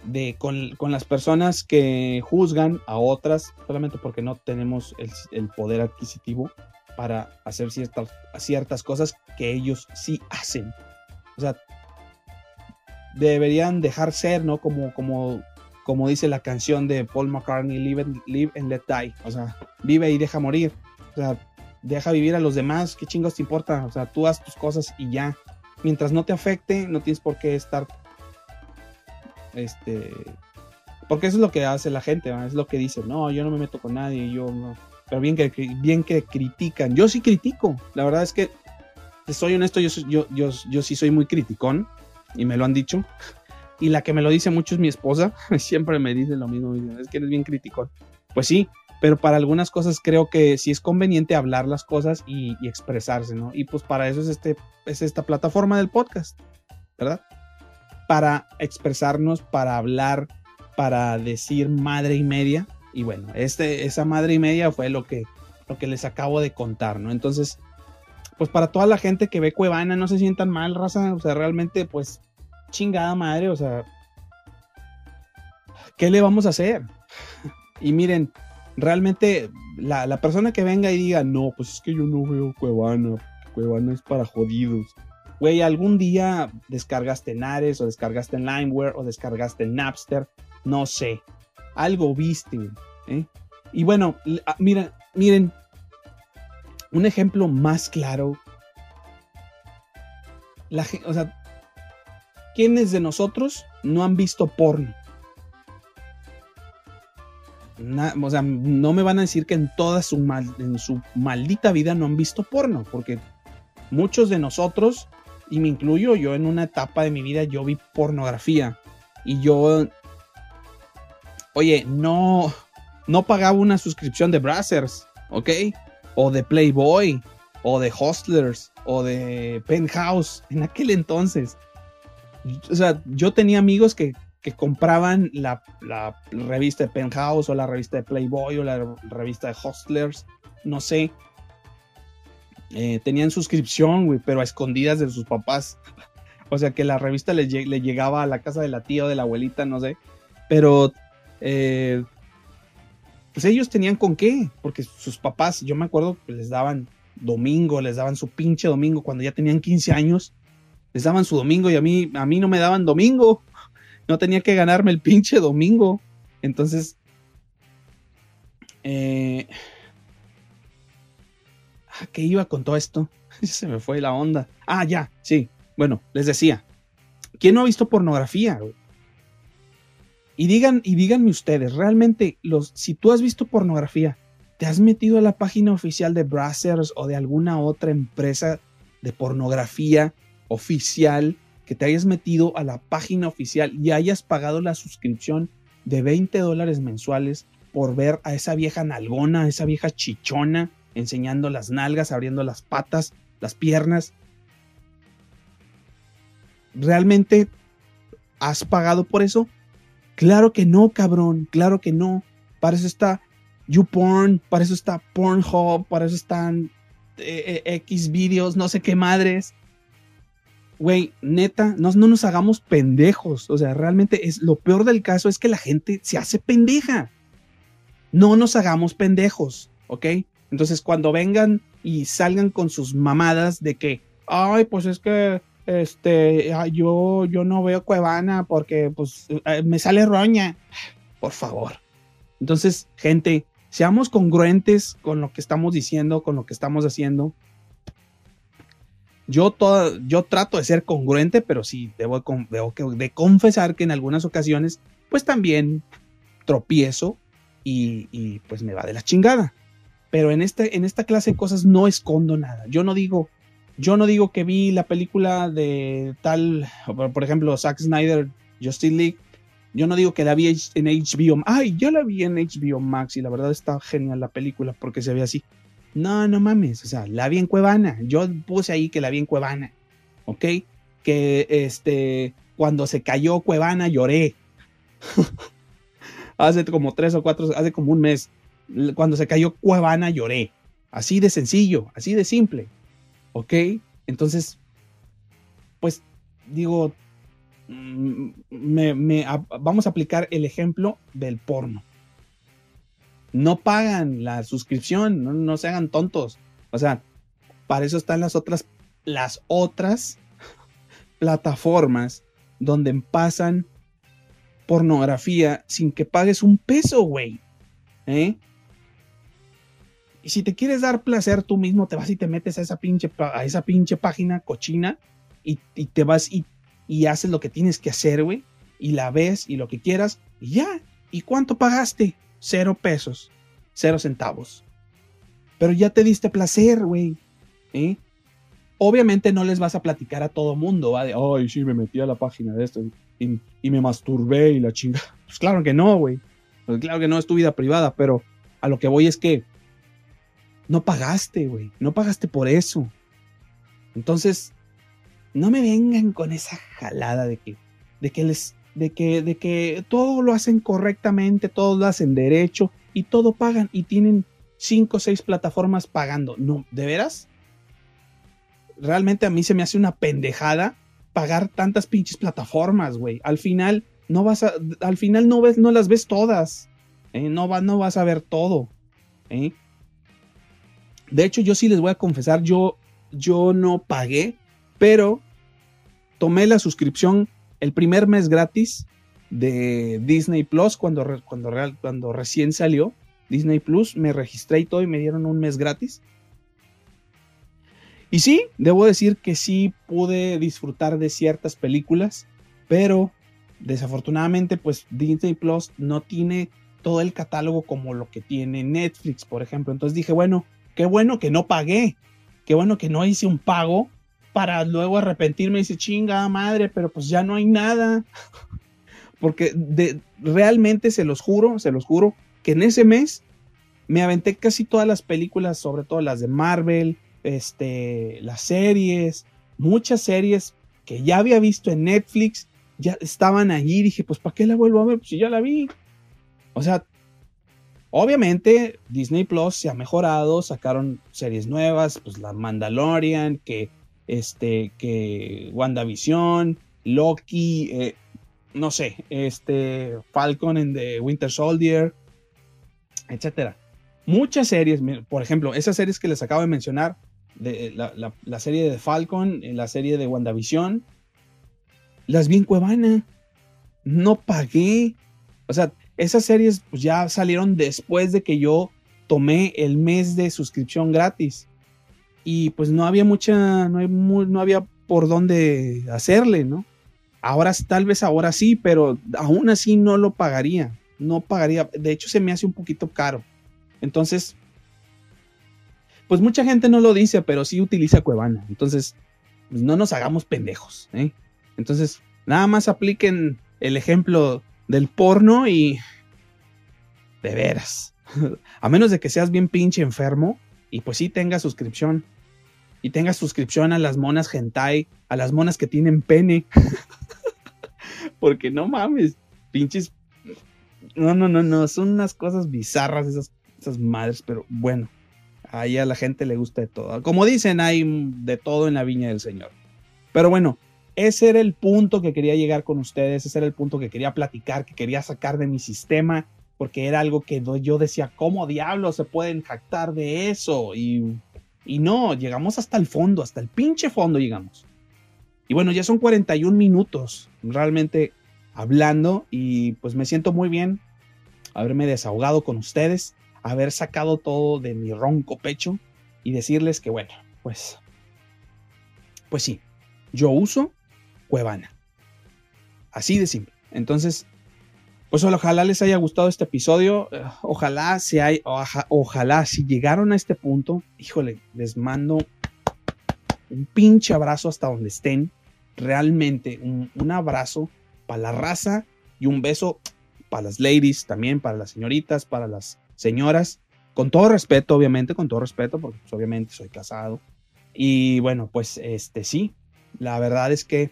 de, con, las personas que juzgan a otras solamente porque no tenemos el, poder adquisitivo para hacer ciertas, ciertas cosas que ellos sí hacen. O sea, deberían dejar ser, ¿no? Como, como, como dice la canción de Paul McCartney, live and, live and let die. O sea, vive y deja morir. O sea, deja vivir a los demás, ¿qué chingos te importa? O sea, tú haz tus cosas y ya. Mientras no te afecte, no tienes por qué estar este, porque eso es lo que hace la gente, es lo que dice, no, yo no me meto con nadie, yo no. Pero bien que, bien que critican. Yo sí critico. La verdad es que, soy honesto, yo, yo, yo, yo sí soy muy criticón y me lo han dicho. Y la que me lo dice mucho es mi esposa. Siempre me dice lo mismo. Es que eres bien criticón. Pues sí, pero para algunas cosas creo que sí es conveniente hablar las cosas y, y expresarse, ¿no? Y pues para eso es, este, es esta plataforma del podcast, ¿verdad? para expresarnos, para hablar, para decir madre y media. Y bueno, este, esa madre y media fue lo que, lo que les acabo de contar, ¿no? Entonces, pues para toda la gente que ve Cuevana, no se sientan mal, raza. O sea, realmente, pues, chingada madre, o sea, ¿qué le vamos a hacer? Y miren, realmente la, la, persona que venga y diga, no, pues es que yo no veo Cuevana, Cuevana es para jodidos güey, algún día descargaste en Ares o descargaste en Limeware o descargaste en Napster, no sé, algo viste, ¿eh? Y bueno, ah, mira, miren, un ejemplo más claro, la, o sea, ¿quiénes de nosotros no han visto porno? o sea, no me van a decir que en toda su maldita vida no han visto porno, porque muchos de nosotros y me incluyo, yo en una etapa de mi vida yo vi pornografía y yo, oye, no, no pagaba una suscripción de Brazzers, ¿ok? O de Playboy, o de Hostlers, o de Penthouse, en aquel entonces. O sea, yo tenía amigos que, que compraban la, revista de Penthouse, o la revista de Playboy, o la revista de Hostlers, no sé, eh, tenían suscripción, güey, pero a escondidas de sus papás. O sea que la revista le, llegaba a la casa de la tía o de la abuelita, no sé. Pero, eh, pues ellos tenían con qué, porque sus papás, yo me acuerdo que les daban domingo, les daban su pinche domingo cuando ya tenían 15 años. Les daban su domingo y a mí, a mí no me daban domingo. No tenía que ganarme el pinche domingo. Entonces, eh, qué iba con todo esto? Se me fue la onda. Ah, ya, sí. Bueno, les decía. ¿Quién no ha visto pornografía? Y digan, y díganme ustedes, realmente, los, si tú has visto pornografía, ¿te has metido a la página oficial de Brazzers o de alguna otra empresa de pornografía oficial, que te hayas metido a la página oficial y hayas pagado la suscripción de 20 dólares mensuales por ver a esa vieja nalgona, a esa vieja chichona, enseñando las nalgas, abriendo las patas, las piernas. ¿Realmente has pagado por eso? Claro que no, cabrón, claro que no. Para eso está YouPorn, para eso está Pornhub, para eso están eh, eh, X videos, no sé qué madres. Güey, neta, no, no nos hagamos pendejos. O sea, realmente es lo peor del caso es que la gente se hace pendeja. No nos hagamos pendejos, ¿ok? Entonces, cuando vengan y salgan con sus mamadas de que, ay, pues es que este, yo, yo no veo Cuevana porque pues eh, me sale roña. Por favor. Entonces, gente, seamos congruentes con lo que estamos diciendo, con lo que estamos haciendo. Yo, yo trato de ser congruente, pero sí, debo, de confesar que en algunas ocasiones, pues también tropiezo y, y, pues me va de la chingada. Pero en, este, en esta clase de cosas no escondo nada. Yo no digo, yo no digo que vi la película de tal, por ejemplo, Zack Snyder, Justice League, yo no digo que la vi en HBO. Ay, yo la vi en HBO Max y la verdad está genial la película porque se ve así. No, no mames, o sea, la vi en Cuevana. Yo puse ahí que la vi en Cuevana. ¿Ok? Que este, cuando se cayó Cuevana lloré. hace como tres o cuatro, hace como un mes. Cuando se cayó Cuevana lloré. Así de sencillo, así de simple. ¿Ok? Entonces, pues digo, Mm, me, vamos a aplicar el ejemplo del porno. No pagan la suscripción, no, se hagan tontos. O sea, para eso están las otras, las otras plataformas donde pasan pornografía sin que pagues un peso, güey. ¿Eh? Y si te quieres dar placer tú mismo, te vas y te metes a esa pinche, a esa pinche página cochina y, y te vas y y haces lo que tienes que hacer, güey, y la ves y lo que quieras, y ya. ¿Y cuánto pagaste? Cero pesos, cero centavos. Pero ya te diste placer, güey. ¿eh? Obviamente no les vas a platicar a todo mundo, va de, ay, sí, me metí a la página de esto y, me masturbé y la chinga. Pues claro que no, güey. Pues claro que no es tu vida privada, pero a lo que voy es que no pagaste, güey. No pagaste por eso. Entonces, no me vengan con esa jalada de que, de que les, de que, de que todo lo hacen correctamente, todo lo hacen derecho y todo pagan y tienen cinco o seis plataformas pagando. No, ¿de veras? Realmente a mí se me hace una pendejada pagar tantas pinches plataformas, güey. Al final no vas a, al final no ves, no las ves todas. ¿eh? No, no vas a ver todo. ¿eh? De hecho, yo sí les voy a confesar, yo, yo no pagué pero tomé la suscripción el primer mes gratis de Disney Plus cuando, cuando, cuando recién salió. Disney Plus, me registré y todo y me dieron un mes gratis. Y sí, debo decir que sí pude disfrutar de ciertas películas, pero desafortunadamente pues Disney Plus no tiene todo el catálogo como lo que tiene Netflix, por ejemplo. Entonces dije, bueno, qué bueno que no pagué, qué bueno que no hice un pago para luego arrepentirme y decir, chinga madre, pero pues ya no hay nada. Porque de, realmente se los juro, se los juro, que en ese mes me aventé casi todas las películas, sobre todo las de Marvel, este, las series, muchas series que ya había visto en Netflix, ya estaban allí. Dije, pues ¿para qué la vuelvo a ver? Pues si ya la vi. O sea, obviamente Disney Plus se ha mejorado, sacaron series nuevas, pues la Mandalorian, que este, que WandaVision, Loki, eh, no sé, este, Falcon en The Winter Soldier, etcétera. Muchas series, por ejemplo, esas series que les acabo de mencionar, de, la, serie de Falcon, eh, la serie de WandaVision, las vi en Cuevana, no pagué. O sea, esas series pues, ya salieron después de que yo tomé el mes de suscripción gratis y pues no había mucha, no, hay no había por dónde hacerle, ¿no? Ahora tal vez ahora sí, pero aún así no lo pagaría, no pagaría, de hecho se me hace un poquito caro. Entonces, pues mucha gente no lo dice, pero sí utiliza Cuevana. Entonces, pues no nos hagamos pendejos. ¿eh? Entonces, nada más apliquen el ejemplo del porno y... De veras. A menos de que seas bien pinche enfermo y pues sí tengas suscripción. Y tengas suscripción a las monas hentai, a las monas que tienen pene. Porque no mames, pinches... No, no, no, no, son unas cosas bizarras esas, esas madres, pero bueno. Ahí a la gente le gusta de todo. Como dicen, hay de todo en la viña del Señor. Pero bueno, ese era el punto que quería llegar con ustedes, ese era el punto que quería platicar, que quería sacar de mi sistema, porque era algo que yo decía, ¿cómo diablos se pueden jactar de eso? Y, y no, llegamos hasta el fondo, hasta el pinche fondo llegamos. Y bueno, ya son 41 minutos realmente hablando y pues me siento muy bien haberme desahogado con ustedes haber sacado todo de mi ronco pecho y decirles que bueno, pues, pues sí, yo uso Cuevana. Así de simple. Entonces, pues ojalá les haya gustado este episodio. Eh, ojalá si hay, ojalá si llegaron a este punto, híjole, les mando un pinche abrazo hasta donde estén. Realmente un, un abrazo para la raza y un beso para las ladies también, para las señoritas, para las señoras, con todo respeto, obviamente, con todo respeto, porque pues, obviamente soy casado. Y bueno, pues este sí, la verdad es que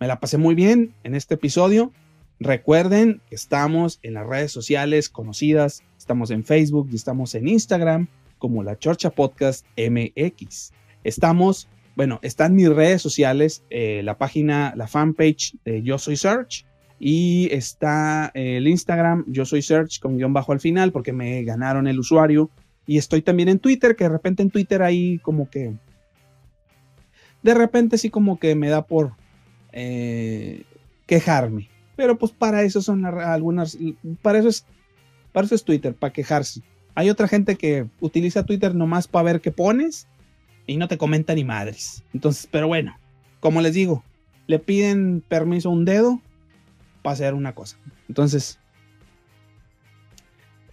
me la pasé muy bien en este episodio. Recuerden que estamos en las redes sociales conocidas, estamos en Facebook y estamos en Instagram como la Chorcha Podcast MX. Estamos, bueno, están mis redes sociales, eh, la página, la fanpage de Yo Soy Search y está el Instagram, yo soy Search con guion bajo al final porque me ganaron el usuario. Y estoy también en Twitter, que de repente en Twitter ahí como que... De repente sí como que me da por eh, quejarme. Pero pues para eso son algunas... Para eso es, para eso es Twitter, para quejarse. Hay otra gente que utiliza Twitter nomás para ver qué pones y no te comenta ni madres. Entonces, pero bueno, como les digo, le piden permiso un dedo para hacer una cosa. Entonces,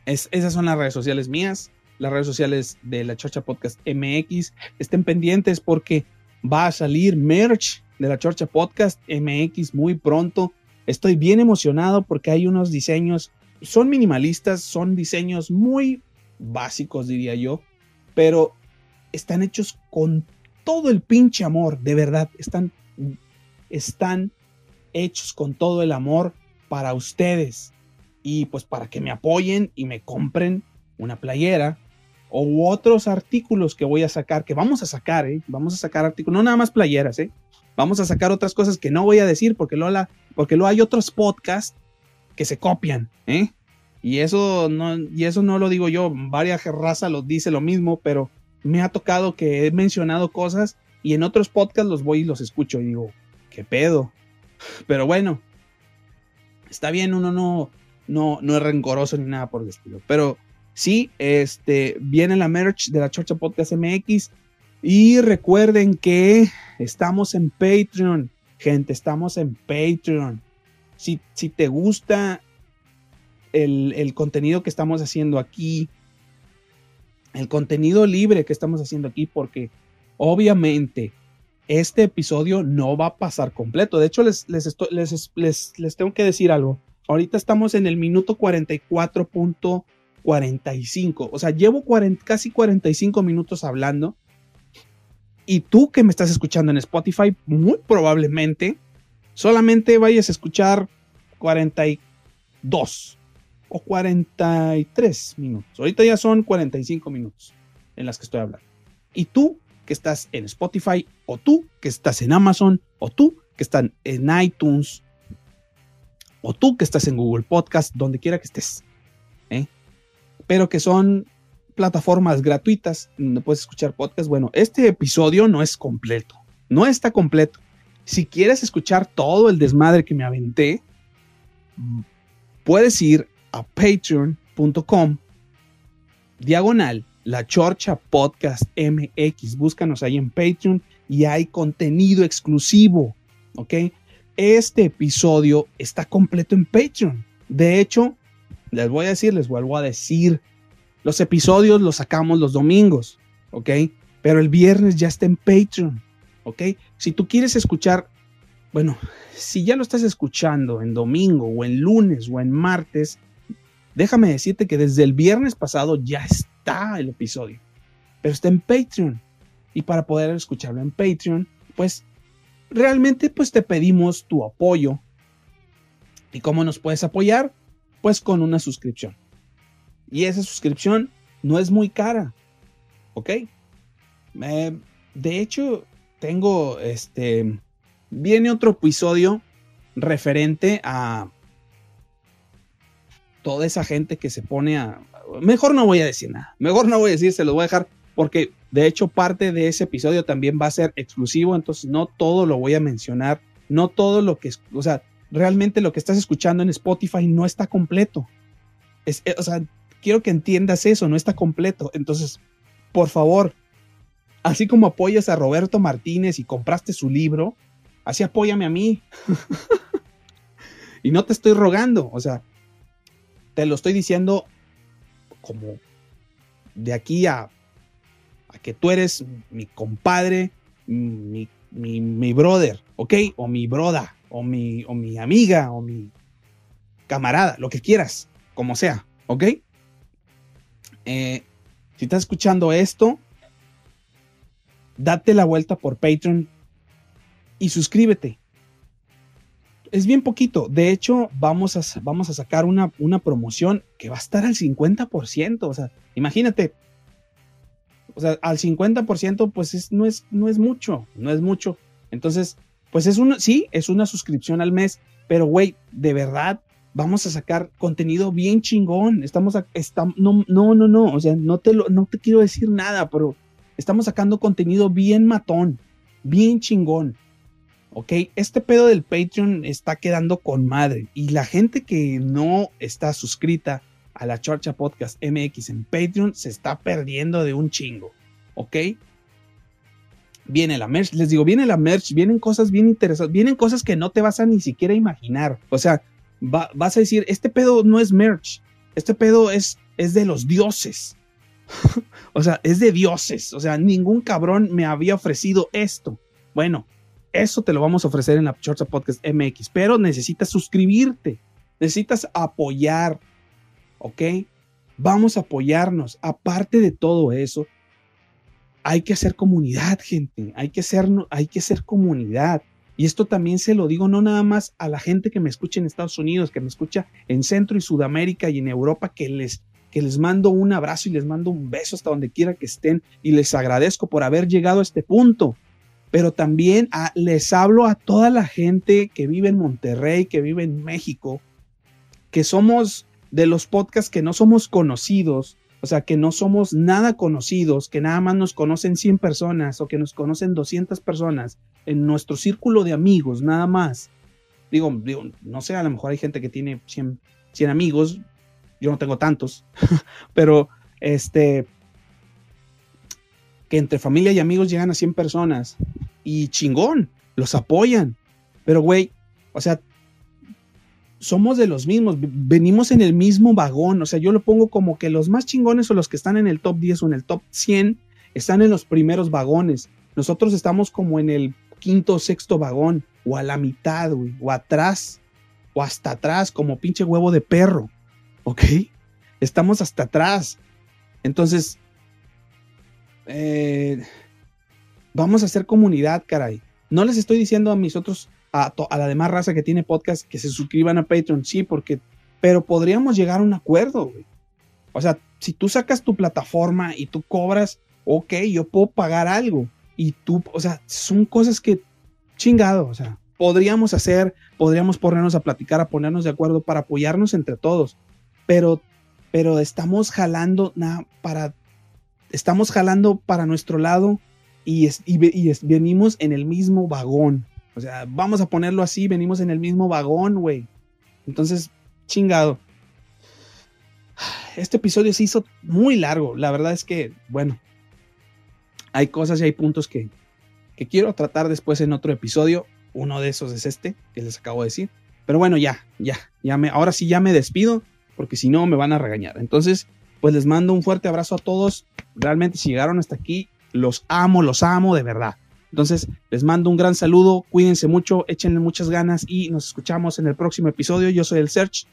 esas son las redes sociales mías, las redes sociales de la Chorcha Podcast MX. Estén pendientes porque va a salir merch de la Chorcha Podcast MX muy pronto. Estoy bien emocionado porque hay unos diseños, son minimalistas, son diseños muy básicos, diría yo, pero están hechos con todo el pinche amor, de verdad, están, están hechos con todo el amor para ustedes y pues para que me apoyen y me compren una playera o otros artículos que voy a sacar, que vamos a sacar, ¿eh? vamos a sacar artículos, no nada más playeras, ¿eh? Vamos a sacar otras cosas que no voy a decir porque lo, porque lo hay otros podcasts que se copian, ¿eh? y eso no, y eso no lo digo yo, varias razas lo dice lo mismo, pero me ha tocado que he mencionado cosas y en otros podcasts los voy y los escucho y digo, ¿qué pedo? Pero bueno, está bien, uno no, no, no es rencoroso ni nada por el estilo. Pero sí, este, viene la merch de la Chorcha Podcast MX. Y recuerden que estamos en Patreon. Gente, estamos en Patreon. Si, si te gusta el, el contenido que estamos haciendo aquí, el contenido libre que estamos haciendo aquí, porque obviamente este episodio no va a pasar completo. De hecho, les, les, les, tengo que decir algo. Ahorita estamos en el minuto 44.45. O sea, llevo casi 45 minutos hablando. Y tú que me estás escuchando en Spotify, muy probablemente solamente vayas a escuchar 42 o 43 minutos. Ahorita ya son 45 minutos en las que estoy hablando. Y tú que estás en Spotify, o tú que estás en Amazon, o tú que estás en iTunes, o tú que estás en Google Podcast, donde quiera que estés. ¿eh? Pero que son plataformas gratuitas donde puedes escuchar podcast. Bueno, este episodio no es completo, no está completo. Si quieres escuchar todo el desmadre que me aventé, puedes ir a patreon.com diagonal la Chorcha Podcast MX. Búscanos ahí en Patreon y hay contenido exclusivo, ¿ok? Este episodio está completo en Patreon. De hecho, les voy a decir, les vuelvo a decir, los episodios los sacamos los domingos, ¿ok? Pero el viernes ya está en Patreon, ¿ok? Si tú quieres escuchar, bueno, si ya lo estás escuchando en domingo o en lunes o en martes, déjame decirte que desde el viernes pasado ya está el episodio, pero está en Patreon. Y para poder escucharlo en Patreon, pues realmente pues te pedimos tu apoyo. ¿Y cómo nos puedes apoyar? Pues con una suscripción. Y esa suscripción no es muy cara. ¿Ok? de hecho, tengo este. Viene otro episodio referente a toda esa gente que se pone a. Mejor no voy a decir nada. Mejor no voy a decir, se los voy a dejar. Porque de hecho, parte de ese episodio también va a ser exclusivo. Entonces, no todo lo voy a mencionar. No todo lo que. O sea, realmente lo que estás escuchando en Spotify no está completo. Es, o sea, quiero que entiendas eso, no está completo. Entonces, por favor, así como apoyas a Roberto Martínez y compraste su libro, así apóyame a mí. y no te estoy rogando, o sea, te lo estoy diciendo como de aquí a, a que tú eres mi compadre, mi, mi, brother, ¿ok? O mi broda, o mi, o mi amiga, o mi camarada, lo que quieras, como sea, ¿ok? Eh, si estás escuchando esto, date la vuelta por Patreon y suscríbete. Es bien poquito. De hecho, vamos a, vamos a sacar una, una promoción que va a estar al 50%. O sea, imagínate. O sea, al 50% pues no, es, no es mucho, no es mucho. Entonces, pues es una, sí, es una suscripción al mes, pero güey, de verdad, vamos a sacar contenido bien chingón. Estamos, no, no, no, no, o sea, no te, lo, no te quiero decir nada, pero estamos sacando contenido bien matón, bien chingón. ¿Ok? Este pedo del Patreon está quedando con madre. Y la gente que no está suscrita a la Chorcha Podcast MX en Patreon se está perdiendo de un chingo. ¿Ok? Viene la merch, les digo, viene la merch, vienen cosas bien interesantes, vienen cosas que no te vas a ni siquiera imaginar. O sea, vas a decir, este pedo no es merch, este pedo es, es de los dioses. o sea, es de dioses. O sea, ningún cabrón me había ofrecido esto. Bueno, eso te lo vamos a ofrecer en la Chorcha Podcast MX, pero necesitas suscribirte, necesitas apoyar, ¿ok? Vamos a apoyarnos. Aparte de todo eso, hay que hacer comunidad, gente. Hay que ser, hay que ser comunidad. Y esto también se lo digo no nada más a la gente que me escucha en Estados Unidos, que me escucha en Centro y Sudamérica y en Europa, que les, que les mando un abrazo y les mando un beso hasta donde quiera que estén y les agradezco por haber llegado a este punto. Pero también les hablo a toda la gente que vive en Monterrey, que vive en México, que somos de los podcasts que no somos conocidos, o sea, que no somos nada conocidos, que nada más nos conocen 100 personas o que nos conocen 200 personas en nuestro círculo de amigos, nada más. Digo, digo no sé, a lo mejor hay gente que tiene 100, 100 amigos, yo no tengo tantos, pero este, que entre familia y amigos llegan a 100 personas y chingón, los apoyan. Pero, güey, o sea, somos de los mismos, venimos en el mismo vagón, o sea, yo lo pongo como que los más chingones o los que están en el top 10 o en el top 100 están en los primeros vagones. Nosotros estamos como en el quinto o sexto vagón, o a la mitad, o atrás, o hasta atrás, como pinche huevo de perro, ¿ok? Estamos hasta atrás. Entonces, eh, vamos a hacer comunidad, caray. No les estoy diciendo a mis otros a, la demás raza que tiene podcast que se suscriban a Patreon, sí, porque, pero podríamos llegar a un acuerdo, güey. O sea, si tú sacas tu plataforma y tú cobras, ok, yo puedo pagar algo. Y tú, o sea, son cosas que, chingado, o sea, podríamos hacer, podríamos ponernos a platicar, a ponernos de acuerdo para apoyarnos entre todos. Pero, pero estamos jalando nada para, estamos jalando para nuestro lado y, y venimos en el mismo vagón. O sea, vamos a ponerlo así, venimos en el mismo vagón, güey. Entonces, chingado. Este episodio se hizo muy largo. La verdad es que, bueno, hay cosas y hay puntos que, que quiero tratar después en otro episodio. Uno de esos es este, que les acabo de decir. Pero bueno, ya, ya, ya me, ahora sí ya me despido, porque si no me van a regañar. Entonces, pues les mando un fuerte abrazo a todos. Realmente si llegaron hasta aquí, los amo, los amo de verdad. Entonces, les mando un gran saludo, cuídense mucho, échenle muchas ganas y nos escuchamos en el próximo episodio. Yo soy el Search.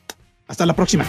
Hasta la próxima.